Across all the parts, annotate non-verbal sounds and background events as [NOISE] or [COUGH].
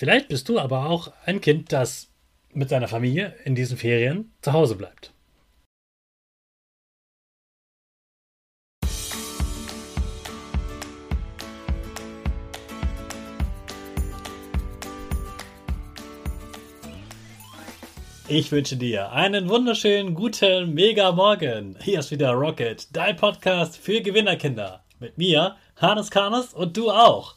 Vielleicht bist du aber auch ein Kind, das mit seiner Familie in diesen Ferien zu Hause bleibt. Ich wünsche dir einen wunderschönen guten Mega Morgen. Hier ist wieder Rocket, dein Podcast für Gewinnerkinder. Mit mir, Hannes Karnes und du auch.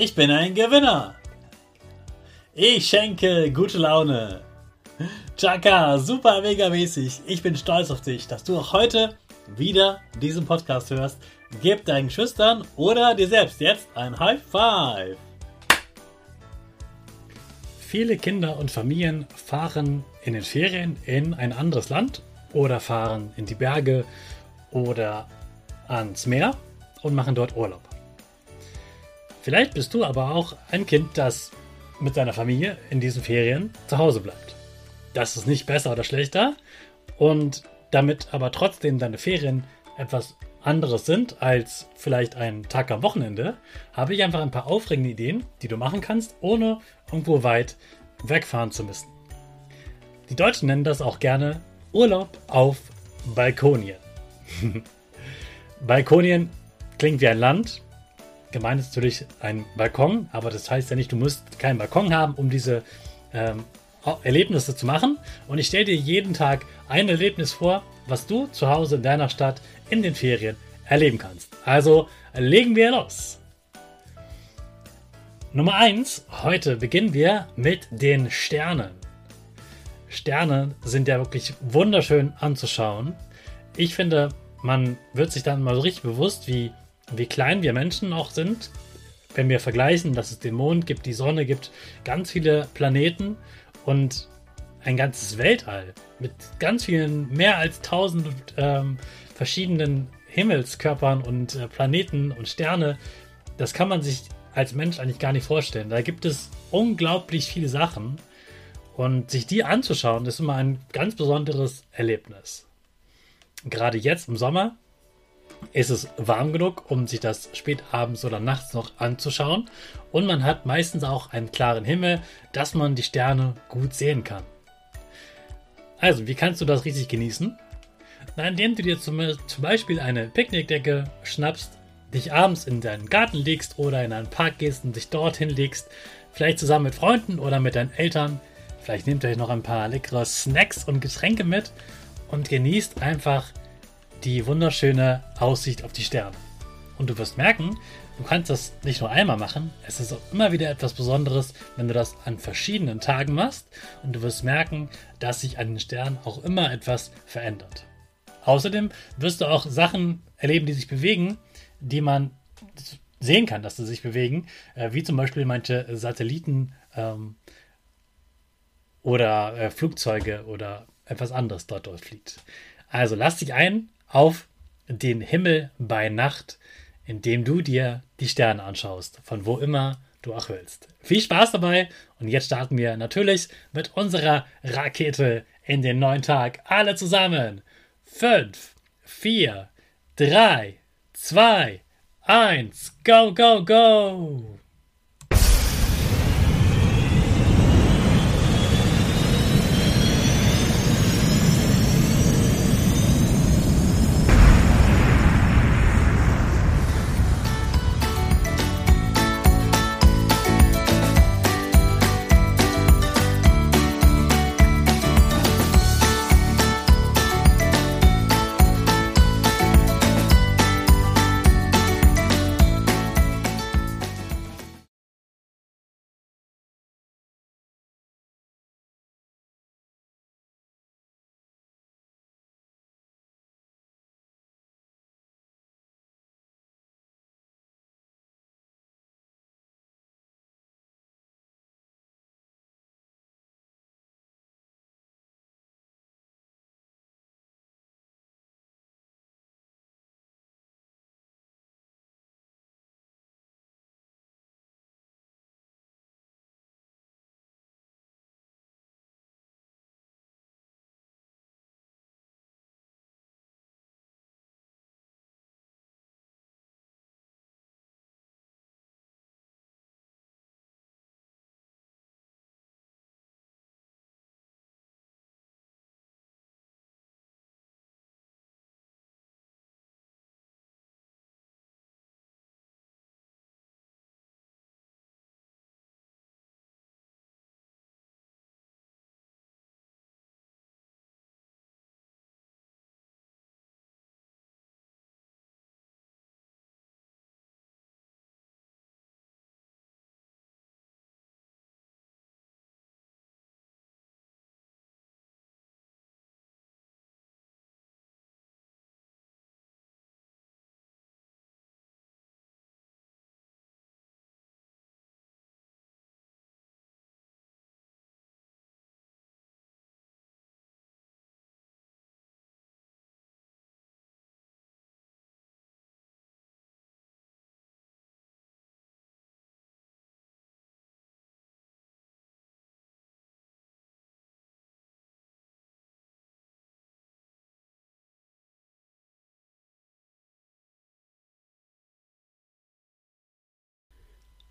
Ich bin ein Gewinner. Ich schenke gute Laune. Chaka, super mega mäßig. Ich bin stolz auf dich, dass du auch heute wieder diesen Podcast hörst. Gib deinen Schüchtern oder dir selbst jetzt ein High Five. Viele Kinder und Familien fahren in den Ferien in ein anderes Land oder fahren in die Berge oder ans Meer und machen dort Urlaub. Vielleicht bist du aber auch ein Kind, das mit seiner Familie in diesen Ferien zu Hause bleibt das ist nicht besser oder schlechter. Und damit aber trotzdem deine Ferien etwas anderes sind als vielleicht ein Tag am Wochenende, habe ich einfach ein paar aufregende Ideen, die du machen kannst, ohne irgendwo weit wegfahren zu müssen. Die Deutschen nennen das auch gerne Urlaub auf Balkonien. [LAUGHS] Balkonien klingt wie ein Land. Gemeint ist natürlich ein Balkon, aber das heißt ja nicht, du musst keinen Balkon haben, um diese ähm, Erlebnisse zu machen. Und ich stelle dir jeden Tag ein Erlebnis vor, was du zu Hause in deiner Stadt in den Ferien erleben kannst. Also legen wir los. Nummer 1. Heute beginnen wir mit den Sternen. Sterne sind ja wirklich wunderschön anzuschauen. Ich finde, man wird sich dann mal so richtig bewusst, wie, wie klein wir Menschen auch sind. Wenn wir vergleichen, dass es den Mond gibt, die Sonne gibt, ganz viele Planeten und ein ganzes Weltall mit ganz vielen, mehr als tausend ähm, verschiedenen Himmelskörpern und äh, Planeten und Sterne, das kann man sich als Mensch eigentlich gar nicht vorstellen. Da gibt es unglaublich viele Sachen und sich die anzuschauen, ist immer ein ganz besonderes Erlebnis. Gerade jetzt im Sommer ist es warm genug, um sich das spät abends oder nachts noch anzuschauen. Und man hat meistens auch einen klaren Himmel, dass man die Sterne gut sehen kann. Also, wie kannst du das richtig genießen? Na, indem du dir zum, Beispiel eine Picknickdecke schnappst, dich abends in deinen Garten legst oder in einen Park gehst und dich dorthin legst, vielleicht zusammen mit Freunden oder mit deinen Eltern. Vielleicht nehmt euch noch ein paar leckere Snacks und Getränke mit und genießt einfach die wunderschöne Aussicht auf die Sterne. Und du wirst merken, du kannst das nicht nur einmal machen, es ist auch immer wieder etwas Besonderes, wenn du das an verschiedenen Tagen machst und du wirst merken, dass sich an den Sternen auch immer etwas verändert. Außerdem wirst du auch Sachen erleben, die sich bewegen, die man sehen kann, dass sie sich bewegen, äh, wie zum Beispiel manche Satelliten ähm, oder äh, Flugzeuge oder etwas anderes dort durchfliegt. Also lass dich ein auf den Himmel bei Nacht, indem du dir die Sterne anschaust, von wo immer du auch willst. Viel Spaß dabei und jetzt starten wir natürlich mit unserer Rakete in den neuen Tag. Alle zusammen. 5, 4, 3, 2, 1, go, go, go!